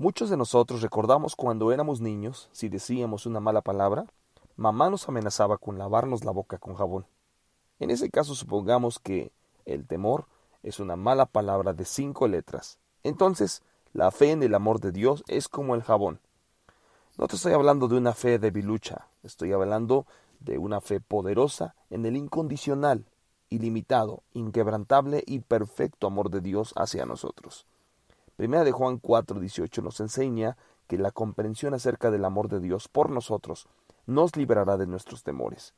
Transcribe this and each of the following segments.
Muchos de nosotros recordamos cuando éramos niños, si decíamos una mala palabra, mamá nos amenazaba con lavarnos la boca con jabón. En ese caso supongamos que el temor es una mala palabra de cinco letras. Entonces, la fe en el amor de Dios es como el jabón. No te estoy hablando de una fe debilucha, estoy hablando de una fe poderosa en el incondicional, ilimitado, inquebrantable y perfecto amor de Dios hacia nosotros. Primera de Juan 4:18 nos enseña que la comprensión acerca del amor de Dios por nosotros nos liberará de nuestros temores.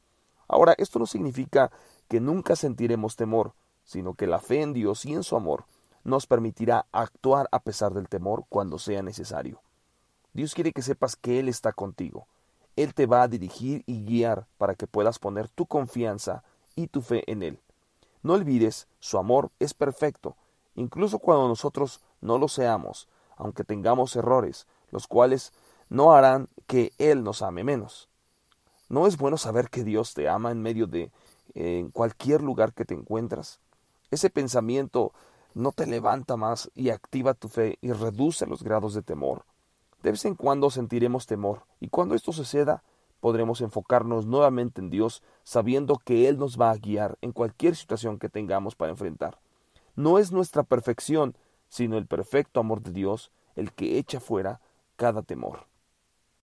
Ahora, esto no significa que nunca sentiremos temor, sino que la fe en Dios y en su amor nos permitirá actuar a pesar del temor cuando sea necesario. Dios quiere que sepas que Él está contigo. Él te va a dirigir y guiar para que puedas poner tu confianza y tu fe en Él. No olvides, su amor es perfecto incluso cuando nosotros no lo seamos, aunque tengamos errores, los cuales no harán que Él nos ame menos. ¿No es bueno saber que Dios te ama en medio de en cualquier lugar que te encuentras? Ese pensamiento no te levanta más y activa tu fe y reduce los grados de temor. De vez en cuando sentiremos temor, y cuando esto suceda, podremos enfocarnos nuevamente en Dios, sabiendo que Él nos va a guiar en cualquier situación que tengamos para enfrentar. No es nuestra perfección, sino el perfecto amor de Dios el que echa fuera cada temor.